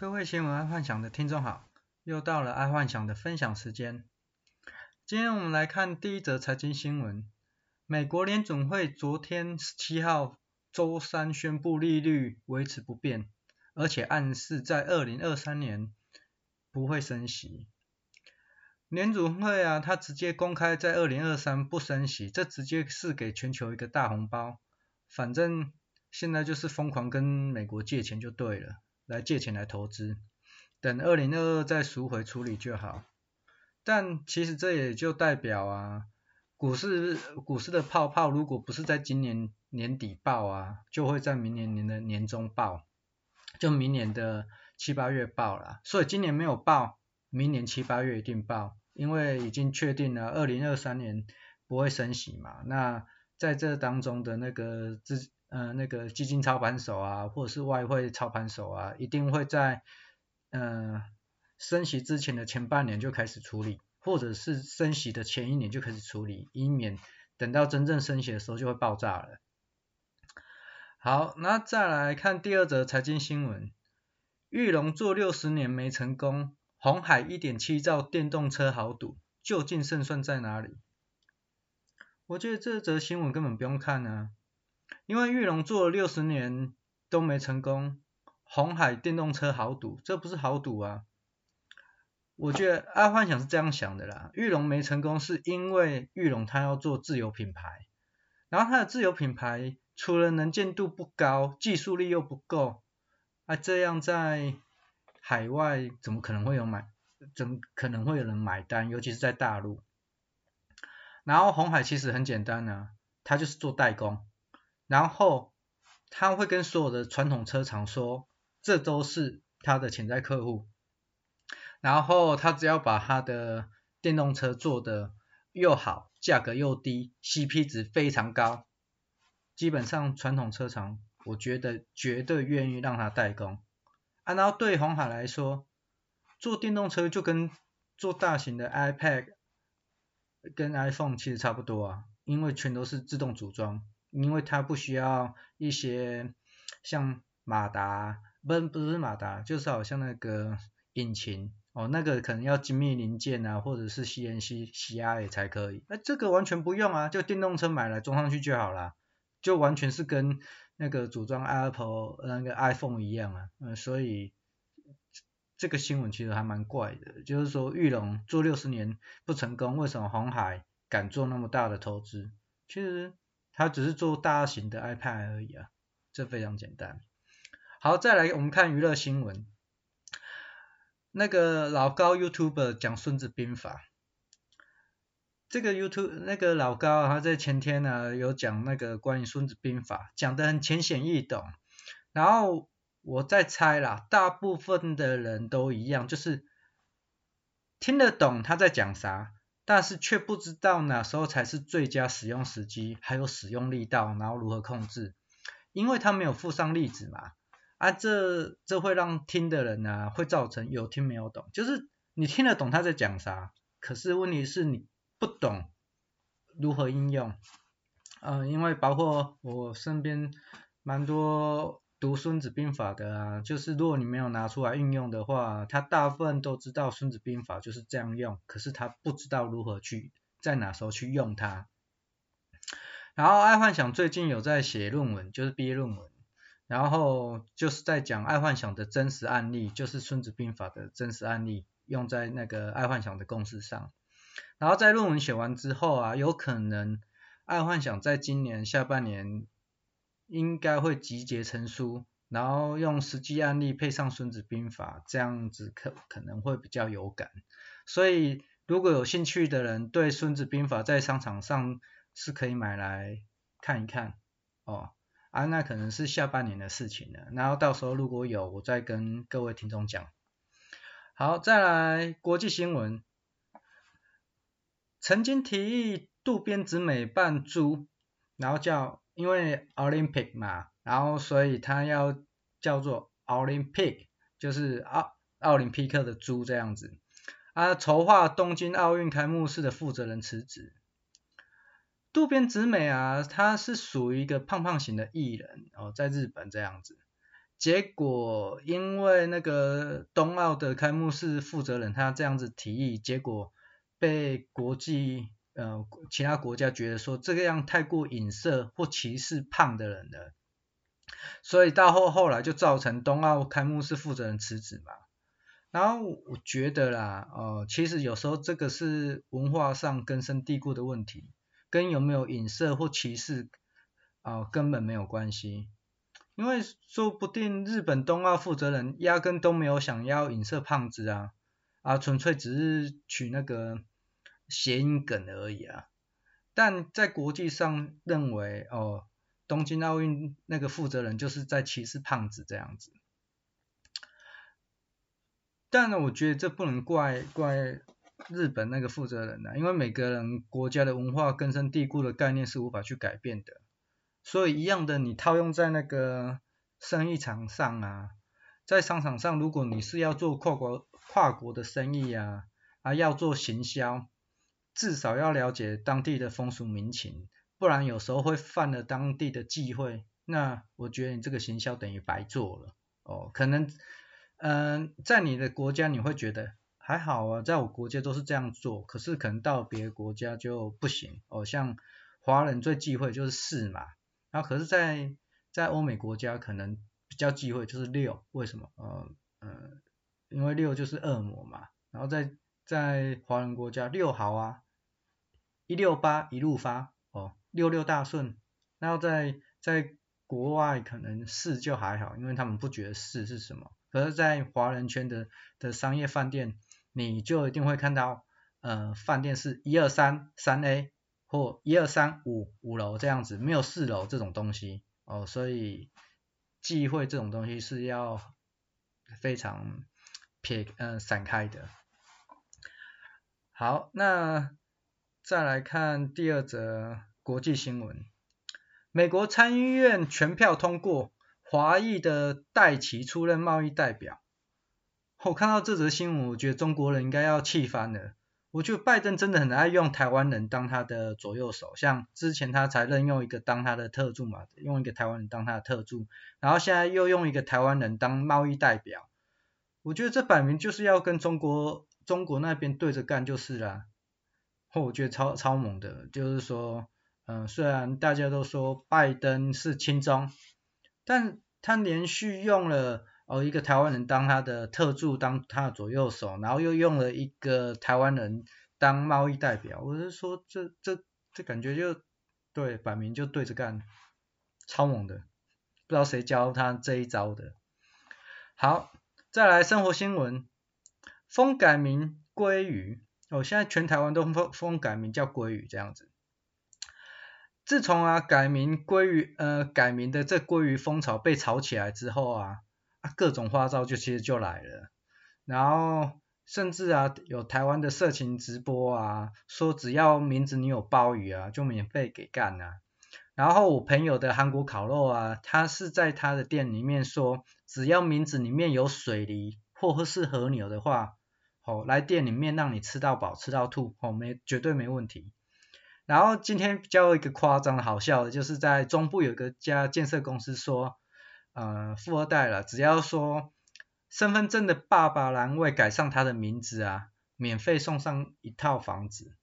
各位新闻爱幻想的听众好，又到了爱幻想的分享时间。今天我们来看第一则财经新闻。美国联准会昨天十七号周三宣布利率维持不变，而且暗示在二零二三年不会升息。联准会啊，它直接公开在二零二三不升息，这直接是给全球一个大红包。反正现在就是疯狂跟美国借钱就对了，来借钱来投资，等二零二二再赎回处理就好。但其实这也就代表啊，股市股市的泡泡如果不是在今年年底爆啊，就会在明年年的年中爆，就明年的七八月爆了。所以今年没有爆，明年七八月一定爆，因为已经确定了二零二三年不会升息嘛。那在这当中的那个资呃那个基金操盘手啊，或者是外汇操盘手啊，一定会在呃。升息之前的前半年就开始处理，或者是升息的前一年就开始处理，以免等到真正升息的时候就会爆炸了。好，那再来看第二则财经新闻，裕隆做六十年没成功，红海一点七兆电动车豪赌，究竟胜算在哪里？我觉得这则新闻根本不用看啊，因为玉龙做了六十年都没成功，红海电动车好赌，这不是好赌啊。我觉得阿幻想是这样想的啦，玉龙没成功是因为玉龙他要做自有品牌，然后他的自有品牌除了能见度不高，技术力又不够，啊这样在海外怎么可能会有买，怎么可能会有人买单，尤其是在大陆。然后红海其实很简单呢、啊，他就是做代工，然后他会跟所有的传统车厂说，这都是他的潜在客户。然后他只要把他的电动车做得又好，价格又低，CP 值非常高，基本上传统车厂我觉得绝对愿意让他代工。啊，然后对红海来说，做电动车就跟做大型的 iPad 跟 iPhone 其实差不多啊，因为全都是自动组装，因为它不需要一些像马达，不不是马达，就是好像那个引擎。哦，那个可能要精密零件啊，或者是 CNC、CRA 才可以。那这个完全不用啊，就电动车买来装上去就好了，就完全是跟那个组装 Apple 那个 iPhone 一样啊。嗯，所以这个新闻其实还蛮怪的，就是说裕隆做六十年不成功，为什么红海敢做那么大的投资？其实他只是做大型的 iPad 而已啊，这非常简单。好，再来我们看娱乐新闻。那个老高 YouTuber 讲孙子兵法，这个 YouTube 那个老高他在前天呢、有讲那个关于孙子兵法，讲得很浅显易懂。然后我在猜啦，大部分的人都一样，就是听得懂他在讲啥，但是却不知道哪时候才是最佳使用时机，还有使用力道，然后如何控制，因为他没有附上例子嘛。啊，这这会让听的人呢、啊，会造成有听没有懂，就是你听得懂他在讲啥，可是问题是你不懂如何应用，嗯、因为包括我身边蛮多读孙子兵法的啊，就是如果你没有拿出来运用的话，他大部分都知道孙子兵法就是这样用，可是他不知道如何去在哪时候去用它。然后爱幻想最近有在写论文，就是毕业论文。然后就是在讲爱幻想的真实案例，就是孙子兵法的真实案例，用在那个爱幻想的公式上。然后在论文写完之后啊，有可能爱幻想在今年下半年应该会集结成书，然后用实际案例配上孙子兵法，这样子可可能会比较有感。所以如果有兴趣的人，对孙子兵法在商场上是可以买来看一看哦。啊，那可能是下半年的事情了。然后到时候如果有，我再跟各位听众讲。好，再来国际新闻。曾经提议渡边直美办猪，然后叫因为 Olympic 嘛，然后所以他要叫做 Olympic，就是奥奥林匹克的猪这样子。啊，筹划东京奥运开幕式的负责人辞职。渡边直美啊，她是属于一个胖胖型的艺人哦，在日本这样子。结果因为那个冬奥的开幕式负责人他这样子提议，结果被国际呃其他国家觉得说这个样太过隐射或歧视胖的人了，所以到后后来就造成冬奥开幕式负责人辞职嘛。然后我觉得啦，哦，其实有时候这个是文化上根深蒂固的问题，跟有没有隐射或歧视啊、根本没有关系。因为说不定日本冬奥负责人压根都没有想要影射胖子啊，啊，纯粹只是取那个谐音梗而已啊。但在国际上认为，哦，东京奥运那个负责人就是在歧视胖子这样子。但呢，我觉得这不能怪怪日本那个负责人啊，因为每个人国家的文化根深蒂固的概念是无法去改变的，所以一样的，你套用在那个生意场上啊，在商场上，如果你是要做跨国跨国的生意啊，啊要做行销，至少要了解当地的风俗民情，不然有时候会犯了当地的忌讳，那我觉得你这个行销等于白做了哦，可能。嗯，在你的国家你会觉得还好啊，在我国家都是这样做，可是可能到别的国家就不行哦。像华人最忌讳就是四嘛，然后可是在在欧美国家可能比较忌讳就是六，为什么？呃呃，因为六就是恶魔嘛。然后在在华人国家六好啊，一六八一路发哦，六六大顺。然后在在国外可能四就还好，因为他们不觉得四是什么。可是，在华人圈的的商业饭店，你就一定会看到，呃，饭店是一二三三 A 或一二三五五楼这样子，没有四楼这种东西哦，所以忌讳这种东西是要非常撇呃散开的。好，那再来看第二则国际新闻，美国参议院全票通过。华裔的戴奇出任贸易代表，我看到这则新闻，我觉得中国人应该要气翻了。我觉得拜登真的很爱用台湾人当他的左右手，像之前他才任用一个当他的特助嘛，用一个台湾人当他的特助，然后现在又用一个台湾人当贸易代表，我觉得这摆明就是要跟中国中国那边对着干就是啦。我觉得超超猛的，就是说，嗯，虽然大家都说拜登是亲中。但他连续用了哦一个台湾人当他的特助，当他的左右手，然后又用了一个台湾人当贸易代表，我是说这这这感觉就对，摆明就对着干，超猛的，不知道谁教他这一招的。好，再来生活新闻，封改名鲑鱼，哦，现在全台湾都封封改名叫鲑鱼这样子。自从啊改名鲑鱼呃改名的这鲑鱼风潮被炒起来之后啊，啊各种花招就其实就来了，然后甚至啊有台湾的色情直播啊，说只要名字你有鲍鱼啊就免费给干啊，然后我朋友的韩国烤肉啊，他是在他的店里面说，只要名字里面有水梨或者是和牛的话，哦来店里面让你吃到饱吃到吐哦没绝对没问题。然后今天比较一个夸张的好笑的，就是在中部有一个家建设公司说，呃，富二代了，只要说身份证的爸爸栏位改上他的名字啊，免费送上一套房子。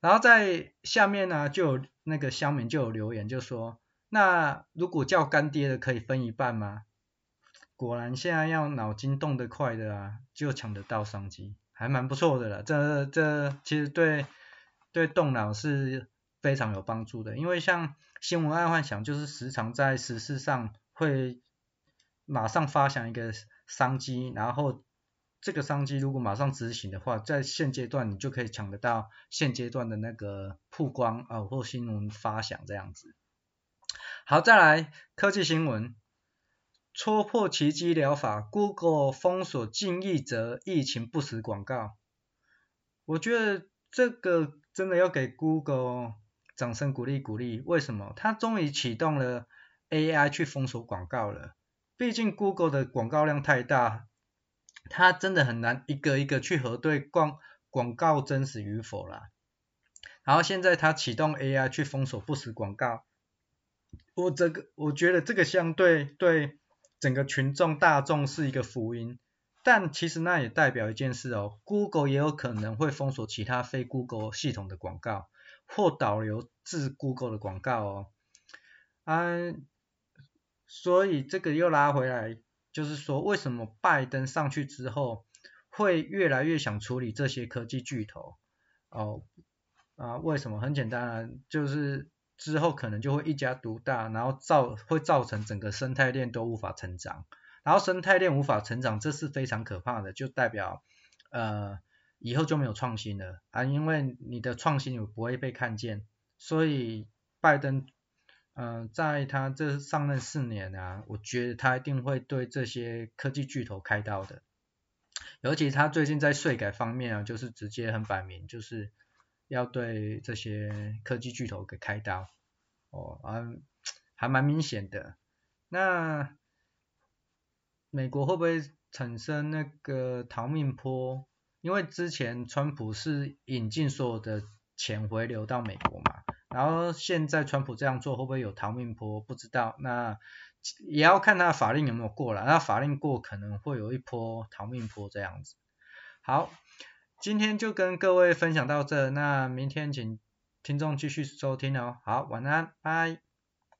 然后在下面呢，就有那个乡民就有留言就说，那如果叫干爹的可以分一半吗？果然现在要脑筋动得快的啊，就抢得到商机，还蛮不错的了。这这其实对对动脑是。非常有帮助的，因为像新闻爱幻想，就是时常在时事上会马上发想一个商机，然后这个商机如果马上执行的话，在现阶段你就可以抢得到现阶段的那个曝光啊、哦、或新闻发想这样子。好，再来科技新闻，戳破奇迹疗法，Google 封锁近亿则疫情不实广告。我觉得这个真的要给 Google。掌声鼓励鼓励，为什么？它终于启动了 AI 去封锁广告了。毕竟 Google 的广告量太大，它真的很难一个一个去核对广广告真实与否啦。然后现在它启动 AI 去封锁不实广告，我这个我觉得这个相对对整个群众大众是一个福音，但其实那也代表一件事哦，Google 也有可能会封锁其他非 Google 系统的广告，或导流至 Google 的广告哦。嗯，所以这个又拉回来，就是说为什么拜登上去之后，会越来越想处理这些科技巨头？哦，啊，为什么？很简单啊，就是。之后可能就会一家独大，然后造会造成整个生态链都无法成长，然后生态链无法成长，这是非常可怕的，就代表呃以后就没有创新了。啊，因为你的创新也不会被看见，所以拜登嗯、在他这上任四年啊，我觉得他一定会对这些科技巨头开刀的，尤其他最近在税改方面啊，就是直接很摆明就是。要对这些科技巨头给开刀，哦，啊，还蛮明显的。那美国会不会产生那个逃命坡？因为之前川普是引进所有的钱回流到美国嘛，然后现在川普这样做会不会有逃命坡？不知道，那也要看他法令有没有过了。那法令过可能会有一波逃命坡这样子。好。今天就跟各位分享到这，那明天请听众继续收听哦。好，晚安，拜。